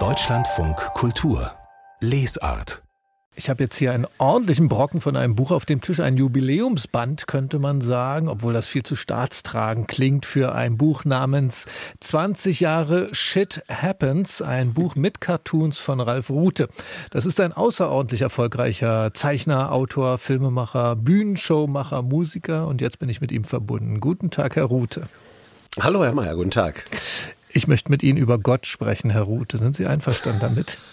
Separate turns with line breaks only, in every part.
Deutschlandfunk Kultur Lesart
ich habe jetzt hier einen ordentlichen Brocken von einem Buch auf dem Tisch, ein Jubiläumsband, könnte man sagen, obwohl das viel zu staatstragend klingt für ein Buch namens 20 Jahre Shit Happens, ein Buch mit Cartoons von Ralf Rute. Das ist ein außerordentlich erfolgreicher Zeichner, Autor, Filmemacher, Bühnenshowmacher, Musiker und jetzt bin ich mit ihm verbunden. Guten Tag, Herr Rute.
Hallo, Herr Mayer, guten Tag.
Ich möchte mit Ihnen über Gott sprechen, Herr Rute. Sind Sie einverstanden damit?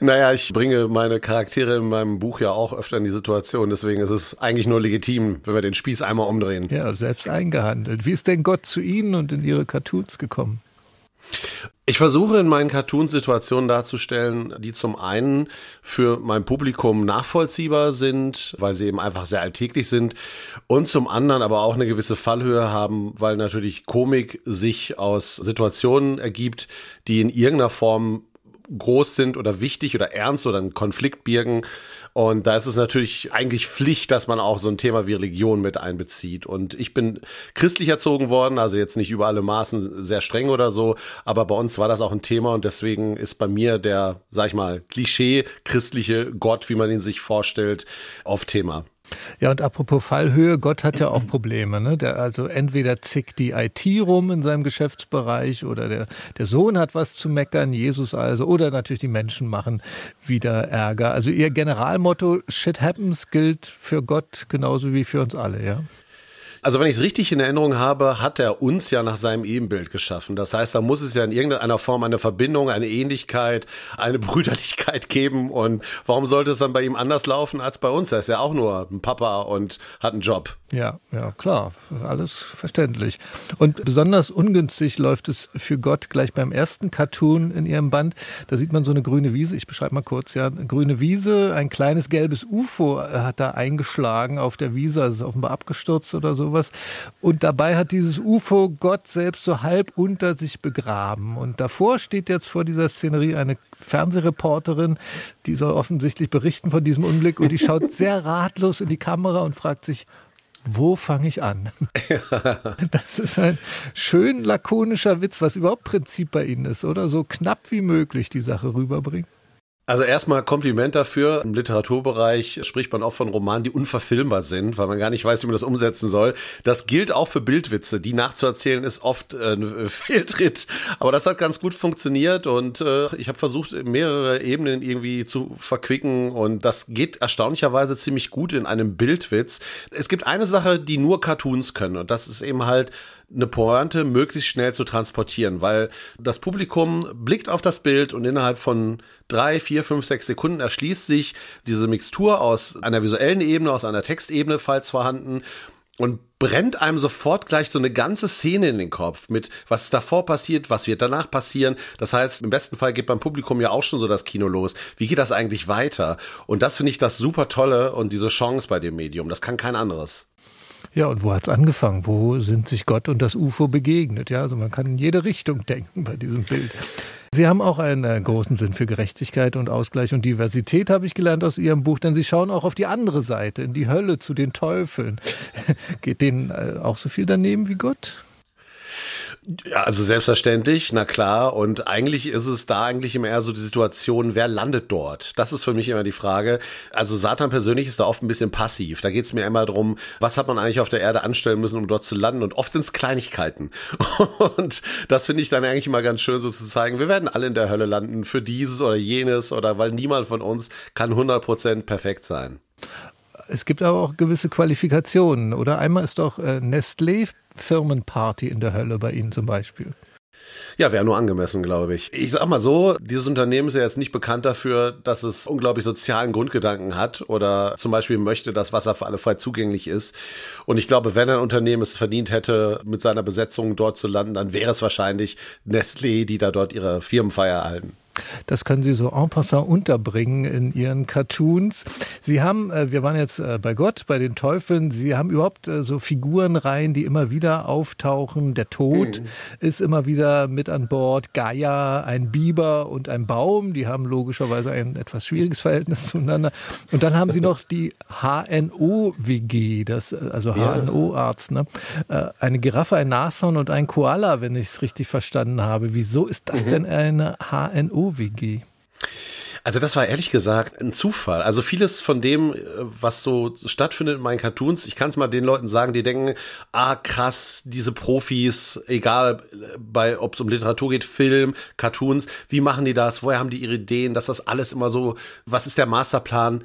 Naja, ich bringe meine Charaktere in meinem Buch ja auch öfter in die Situation. Deswegen ist es eigentlich nur legitim, wenn wir den Spieß einmal umdrehen.
Ja, selbst eingehandelt. Wie ist denn Gott zu Ihnen und in Ihre Cartoons gekommen?
Ich versuche in meinen Cartoons Situationen darzustellen, die zum einen für mein Publikum nachvollziehbar sind, weil sie eben einfach sehr alltäglich sind und zum anderen aber auch eine gewisse Fallhöhe haben, weil natürlich Komik sich aus Situationen ergibt, die in irgendeiner Form groß sind oder wichtig oder ernst oder einen Konflikt birgen. Und da ist es natürlich eigentlich Pflicht, dass man auch so ein Thema wie Religion mit einbezieht. Und ich bin christlich erzogen worden, also jetzt nicht über alle Maßen sehr streng oder so, aber bei uns war das auch ein Thema und deswegen ist bei mir der, sag ich mal, Klischee christliche Gott, wie man ihn sich vorstellt, auf Thema.
Ja, und apropos Fallhöhe, Gott hat ja auch Probleme. Ne? Der, also entweder zickt die IT rum in seinem Geschäftsbereich oder der, der Sohn hat was zu meckern, Jesus also, oder natürlich die Menschen machen wieder Ärger. Also ihr Generalmotto Shit happens gilt für Gott genauso wie für uns alle, ja?
Also wenn ich es richtig in Erinnerung habe, hat er uns ja nach seinem Ebenbild geschaffen. Das heißt, da muss es ja in irgendeiner Form eine Verbindung, eine Ähnlichkeit, eine Brüderlichkeit geben. Und warum sollte es dann bei ihm anders laufen als bei uns? Er ist ja auch nur ein Papa und hat einen Job.
Ja, ja, klar, alles verständlich. Und besonders ungünstig läuft es für Gott gleich beim ersten Cartoon in ihrem Band. Da sieht man so eine grüne Wiese. Ich beschreibe mal kurz, ja, eine grüne Wiese, ein kleines gelbes UFO hat da eingeschlagen auf der Wiese, also ist offenbar abgestürzt oder sowas. Und dabei hat dieses UFO Gott selbst so halb unter sich begraben. Und davor steht jetzt vor dieser Szenerie eine Fernsehreporterin, die soll offensichtlich berichten von diesem Unglück und die schaut sehr ratlos in die Kamera und fragt sich, wo fange ich an? Das ist ein schön lakonischer Witz, was überhaupt Prinzip bei Ihnen ist, oder? So knapp wie möglich die Sache rüberbringen.
Also erstmal Kompliment dafür. Im Literaturbereich spricht man auch von Romanen, die unverfilmbar sind, weil man gar nicht weiß, wie man das umsetzen soll. Das gilt auch für Bildwitze. Die nachzuerzählen ist oft äh, ein Fehltritt. Aber das hat ganz gut funktioniert und äh, ich habe versucht, mehrere Ebenen irgendwie zu verquicken und das geht erstaunlicherweise ziemlich gut in einem Bildwitz. Es gibt eine Sache, die nur Cartoons können und das ist eben halt eine Pointe möglichst schnell zu transportieren, weil das Publikum blickt auf das Bild und innerhalb von drei, vier, fünf, sechs Sekunden erschließt sich diese Mixtur aus einer visuellen Ebene, aus einer Textebene, falls vorhanden, und brennt einem sofort gleich so eine ganze Szene in den Kopf mit, was davor passiert, was wird danach passieren. Das heißt, im besten Fall geht beim Publikum ja auch schon so das Kino los. Wie geht das eigentlich weiter? Und das finde ich das super tolle und diese Chance bei dem Medium. Das kann kein anderes.
Ja, und wo hat es angefangen? Wo sind sich Gott und das UFO begegnet? Ja, also man kann in jede Richtung denken bei diesem Bild. Sie haben auch einen äh, großen Sinn für Gerechtigkeit und Ausgleich und Diversität, habe ich gelernt aus Ihrem Buch, denn Sie schauen auch auf die andere Seite, in die Hölle, zu den Teufeln. Geht denen äh, auch so viel daneben wie Gott?
Ja, also selbstverständlich, na klar. Und eigentlich ist es da eigentlich immer eher so die Situation, wer landet dort? Das ist für mich immer die Frage. Also Satan persönlich ist da oft ein bisschen passiv. Da geht es mir immer darum, was hat man eigentlich auf der Erde anstellen müssen, um dort zu landen? Und oft sind es Kleinigkeiten. Und das finde ich dann eigentlich immer ganz schön, so zu zeigen, wir werden alle in der Hölle landen für dieses oder jenes oder weil niemand von uns kann 100% perfekt sein.
Es gibt aber auch gewisse Qualifikationen, oder? Einmal ist doch äh, Nestlé Firmenparty in der Hölle bei Ihnen zum Beispiel.
Ja, wäre nur angemessen, glaube ich. Ich sag mal so, dieses Unternehmen ist ja jetzt nicht bekannt dafür, dass es unglaublich sozialen Grundgedanken hat oder zum Beispiel möchte, dass Wasser für alle frei zugänglich ist. Und ich glaube, wenn ein Unternehmen es verdient hätte, mit seiner Besetzung dort zu landen, dann wäre es wahrscheinlich Nestlé, die da dort ihre Firmenfeier erhalten.
Das können Sie so en passant unterbringen in Ihren Cartoons. Sie haben, äh, wir waren jetzt äh, bei Gott, bei den Teufeln, Sie haben überhaupt äh, so Figurenreihen, die immer wieder auftauchen. Der Tod mhm. ist immer wieder mit an Bord. Gaia, ein Biber und ein Baum, die haben logischerweise ein etwas schwieriges Verhältnis zueinander. Und dann haben Sie noch die HNO-WG, das, also HNO-Arzt, ne? Eine Giraffe, ein Nashorn und ein Koala, wenn ich es richtig verstanden habe. Wieso ist das mhm. denn eine HNO-WG?
Also das war ehrlich gesagt ein Zufall. Also vieles von dem, äh, was so stattfindet in meinen Cartoons, ich kann es mal den Leuten sagen, die denken, ah krass, diese Profis, egal äh, bei ob es um Literatur geht, Film, Cartoons, wie machen die das? Woher haben die ihre Ideen? Dass das alles immer so, was ist der Masterplan?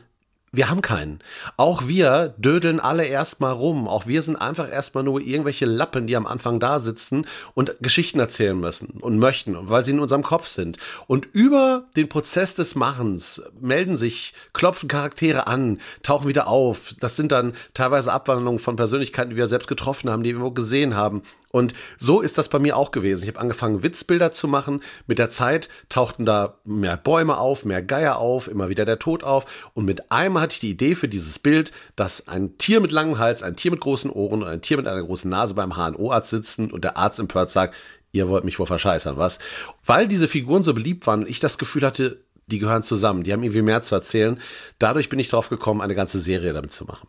Wir haben keinen. Auch wir dödeln alle erstmal rum. Auch wir sind einfach erstmal nur irgendwelche Lappen, die am Anfang da sitzen und Geschichten erzählen müssen und möchten, weil sie in unserem Kopf sind. Und über den Prozess des Machens melden sich, klopfen Charaktere an, tauchen wieder auf. Das sind dann teilweise Abwandlungen von Persönlichkeiten, die wir selbst getroffen haben, die wir gesehen haben. Und so ist das bei mir auch gewesen. Ich habe angefangen, Witzbilder zu machen. Mit der Zeit tauchten da mehr Bäume auf, mehr Geier auf, immer wieder der Tod auf. Und mit einmal hatte ich die Idee für dieses Bild, dass ein Tier mit langem Hals, ein Tier mit großen Ohren und ein Tier mit einer großen Nase beim HNO-Arzt sitzen und der Arzt empört sagt, ihr wollt mich wohl verscheißern, was? Weil diese Figuren so beliebt waren und ich das Gefühl hatte, die gehören zusammen, die haben irgendwie mehr zu erzählen. Dadurch bin ich drauf gekommen, eine ganze Serie damit zu machen.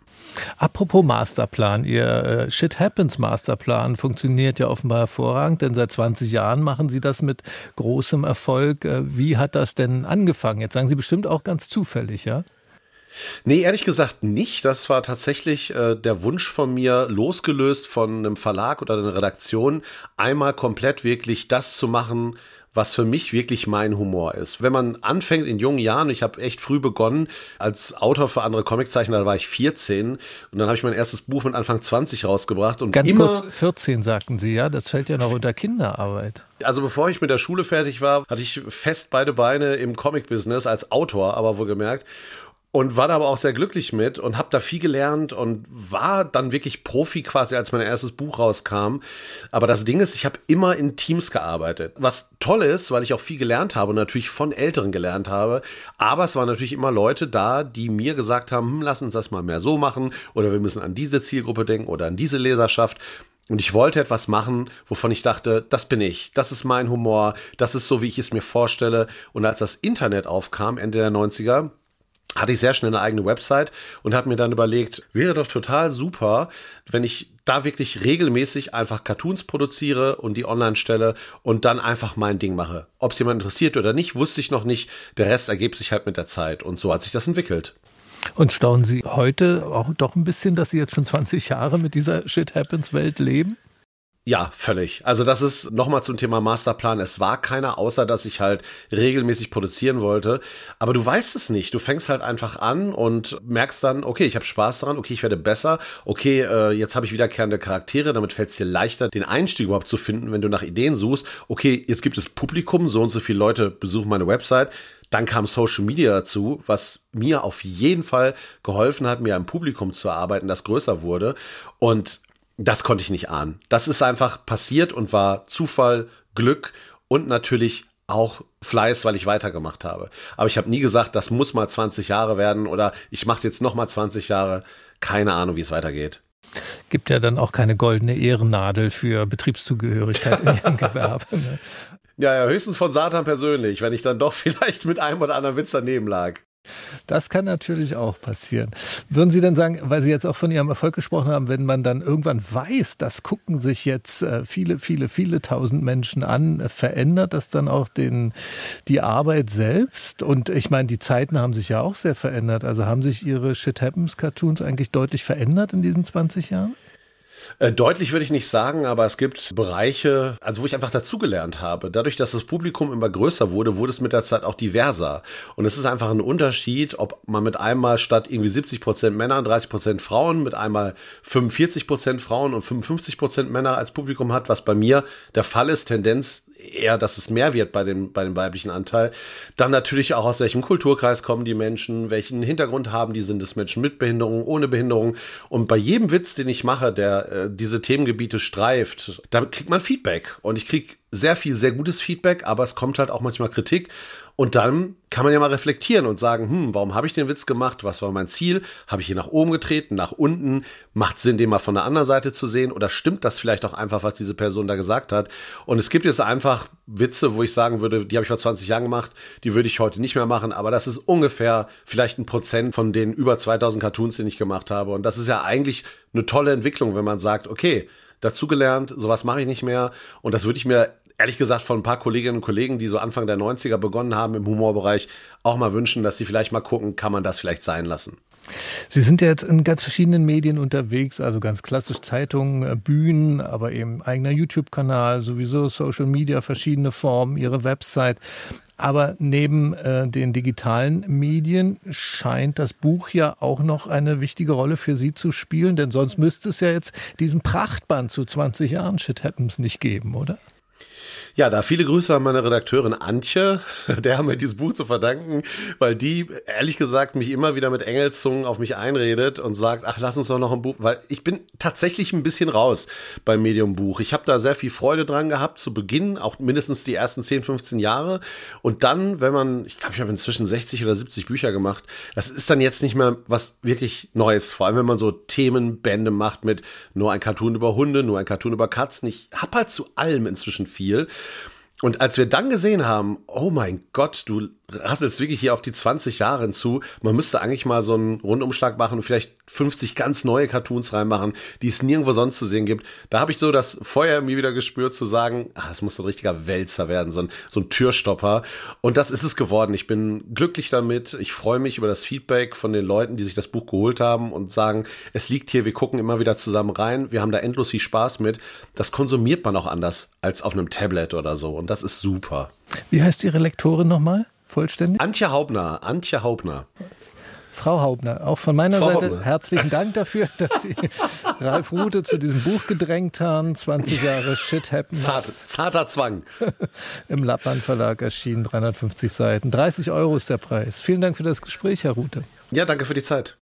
Apropos Masterplan, Ihr äh, Shit Happens Masterplan funktioniert ja offenbar hervorragend, denn seit 20 Jahren machen Sie das mit großem Erfolg. Äh, wie hat das denn angefangen? Jetzt sagen Sie bestimmt auch ganz zufällig, ja?
Nee, ehrlich gesagt nicht. Das war tatsächlich äh, der Wunsch von mir, losgelöst von einem Verlag oder einer Redaktion, einmal komplett wirklich das zu machen, was für mich wirklich mein Humor ist. Wenn man anfängt in jungen Jahren, ich habe echt früh begonnen als Autor für andere Comiczeichner, da war ich 14 und dann habe ich mein erstes Buch mit Anfang 20 rausgebracht und
ganz
immer,
kurz 14 sagten Sie, ja, das fällt ja noch unter Kinderarbeit.
Also bevor ich mit der Schule fertig war, hatte ich fest beide Beine im Comic-Business als Autor, aber wohlgemerkt und war da aber auch sehr glücklich mit und habe da viel gelernt und war dann wirklich Profi quasi, als mein erstes Buch rauskam. Aber das Ding ist, ich habe immer in Teams gearbeitet. Was toll ist, weil ich auch viel gelernt habe und natürlich von Älteren gelernt habe. Aber es waren natürlich immer Leute da, die mir gesagt haben, hm, lass uns das mal mehr so machen oder wir müssen an diese Zielgruppe denken oder an diese Leserschaft. Und ich wollte etwas machen, wovon ich dachte, das bin ich, das ist mein Humor, das ist so, wie ich es mir vorstelle. Und als das Internet aufkam, Ende der 90er, hatte ich sehr schnell eine eigene Website und habe mir dann überlegt, wäre doch total super, wenn ich da wirklich regelmäßig einfach Cartoons produziere und die online stelle und dann einfach mein Ding mache. Ob es jemand interessiert oder nicht, wusste ich noch nicht. Der Rest ergibt sich halt mit der Zeit und so hat sich das entwickelt.
Und staunen Sie heute auch doch ein bisschen, dass Sie jetzt schon 20 Jahre mit dieser Shit Happens Welt leben?
Ja, völlig. Also das ist nochmal zum Thema Masterplan. Es war keiner, außer dass ich halt regelmäßig produzieren wollte. Aber du weißt es nicht. Du fängst halt einfach an und merkst dann, okay, ich habe Spaß daran, okay, ich werde besser, okay, äh, jetzt habe ich wiederkehrende Charaktere, damit fällt es dir leichter, den Einstieg überhaupt zu finden, wenn du nach Ideen suchst. Okay, jetzt gibt es Publikum, so und so viele Leute besuchen meine Website. Dann kam Social Media dazu, was mir auf jeden Fall geholfen hat, mir ein Publikum zu erarbeiten, das größer wurde. Und das konnte ich nicht ahnen. Das ist einfach passiert und war Zufall, Glück und natürlich auch Fleiß, weil ich weitergemacht habe. Aber ich habe nie gesagt, das muss mal 20 Jahre werden oder ich mache es jetzt noch mal 20 Jahre. Keine Ahnung, wie es weitergeht.
Gibt ja dann auch keine goldene Ehrennadel für Betriebszugehörigkeit in Ihrem Gewerbe. Ne?
Ja, ja, höchstens von Satan persönlich, wenn ich dann doch vielleicht mit einem oder anderen Witz daneben lag.
Das kann natürlich auch passieren. Würden Sie denn sagen, weil Sie jetzt auch von Ihrem Erfolg gesprochen haben, wenn man dann irgendwann weiß, das gucken sich jetzt äh, viele, viele, viele tausend Menschen an, verändert das dann auch den, die Arbeit selbst? Und ich meine, die Zeiten haben sich ja auch sehr verändert. Also haben sich Ihre Shit Happens Cartoons eigentlich deutlich verändert in diesen 20 Jahren?
Äh, deutlich würde ich nicht sagen, aber es gibt Bereiche, also wo ich einfach dazugelernt habe. Dadurch, dass das Publikum immer größer wurde, wurde es mit der Zeit auch diverser. Und es ist einfach ein Unterschied, ob man mit einmal statt irgendwie 70 Prozent Männer, 30 Prozent Frauen, mit einmal 45 Prozent Frauen und 55 Prozent Männer als Publikum hat, was bei mir der Fall ist, Tendenz eher, dass es mehr wird bei dem, bei dem weiblichen Anteil. Dann natürlich auch aus welchem Kulturkreis kommen die Menschen, welchen Hintergrund haben die, sind es Menschen mit Behinderung, ohne Behinderung. Und bei jedem Witz, den ich mache, der äh, diese Themengebiete streift, da kriegt man Feedback. Und ich krieg sehr viel, sehr gutes Feedback, aber es kommt halt auch manchmal Kritik. Und dann kann man ja mal reflektieren und sagen, hm, warum habe ich den Witz gemacht? Was war mein Ziel? Habe ich hier nach oben getreten, nach unten? Macht Sinn, den mal von der anderen Seite zu sehen? Oder stimmt das vielleicht auch einfach, was diese Person da gesagt hat? Und es gibt jetzt einfach Witze, wo ich sagen würde, die habe ich vor 20 Jahren gemacht, die würde ich heute nicht mehr machen. Aber das ist ungefähr vielleicht ein Prozent von den über 2000 Cartoons, die ich gemacht habe. Und das ist ja eigentlich eine tolle Entwicklung, wenn man sagt, okay, dazugelernt, sowas mache ich nicht mehr. Und das würde ich mir ehrlich gesagt von ein paar Kolleginnen und Kollegen, die so Anfang der 90er begonnen haben im Humorbereich, auch mal wünschen, dass sie vielleicht mal gucken, kann man das vielleicht sein lassen.
Sie sind ja jetzt in ganz verschiedenen Medien unterwegs, also ganz klassisch Zeitungen, äh, Bühnen, aber eben eigener YouTube-Kanal, sowieso Social Media, verschiedene Formen, Ihre Website. Aber neben äh, den digitalen Medien scheint das Buch ja auch noch eine wichtige Rolle für Sie zu spielen, denn sonst müsste es ja jetzt diesen Prachtband zu 20 Jahren Shit Happens nicht geben, oder?
Ja, da viele Grüße an meine Redakteurin Antje. Der haben wir dieses Buch zu verdanken, weil die, ehrlich gesagt, mich immer wieder mit Engelzungen auf mich einredet und sagt, ach, lass uns doch noch ein Buch, weil ich bin tatsächlich ein bisschen raus beim Medium-Buch. Ich habe da sehr viel Freude dran gehabt zu Beginn, auch mindestens die ersten 10, 15 Jahre. Und dann, wenn man, ich glaube, ich habe inzwischen 60 oder 70 Bücher gemacht, das ist dann jetzt nicht mehr was wirklich Neues. Vor allem, wenn man so Themenbände macht mit nur ein Cartoon über Hunde, nur ein Cartoon über Katzen. Ich hab halt zu allem inzwischen viel. Und als wir dann gesehen haben, oh mein Gott, du rasselst wirklich hier auf die 20 Jahre hinzu. Man müsste eigentlich mal so einen Rundumschlag machen und vielleicht 50 ganz neue Cartoons reinmachen, die es nirgendwo sonst zu sehen gibt. Da habe ich so das Feuer mir wieder gespürt zu sagen, ah, das muss so ein richtiger Wälzer werden, so ein, so ein Türstopper. Und das ist es geworden. Ich bin glücklich damit. Ich freue mich über das Feedback von den Leuten, die sich das Buch geholt haben und sagen, es liegt hier, wir gucken immer wieder zusammen rein. Wir haben da endlos viel Spaß mit. Das konsumiert man auch anders als auf einem Tablet oder so. Und das ist super.
Wie heißt Ihre Lektorin nochmal? Vollständig?
Antje Haubner, Antje Haubner.
Frau Haubner, auch von meiner Frau Seite Haubner. herzlichen Dank dafür, dass Sie Ralf Rute zu diesem Buch gedrängt haben. 20 Jahre Shit Happens.
Zart, zarter Zwang.
Im Lappmann Verlag erschienen, 350 Seiten. 30 Euro ist der Preis. Vielen Dank für das Gespräch, Herr Rute.
Ja, danke für die Zeit.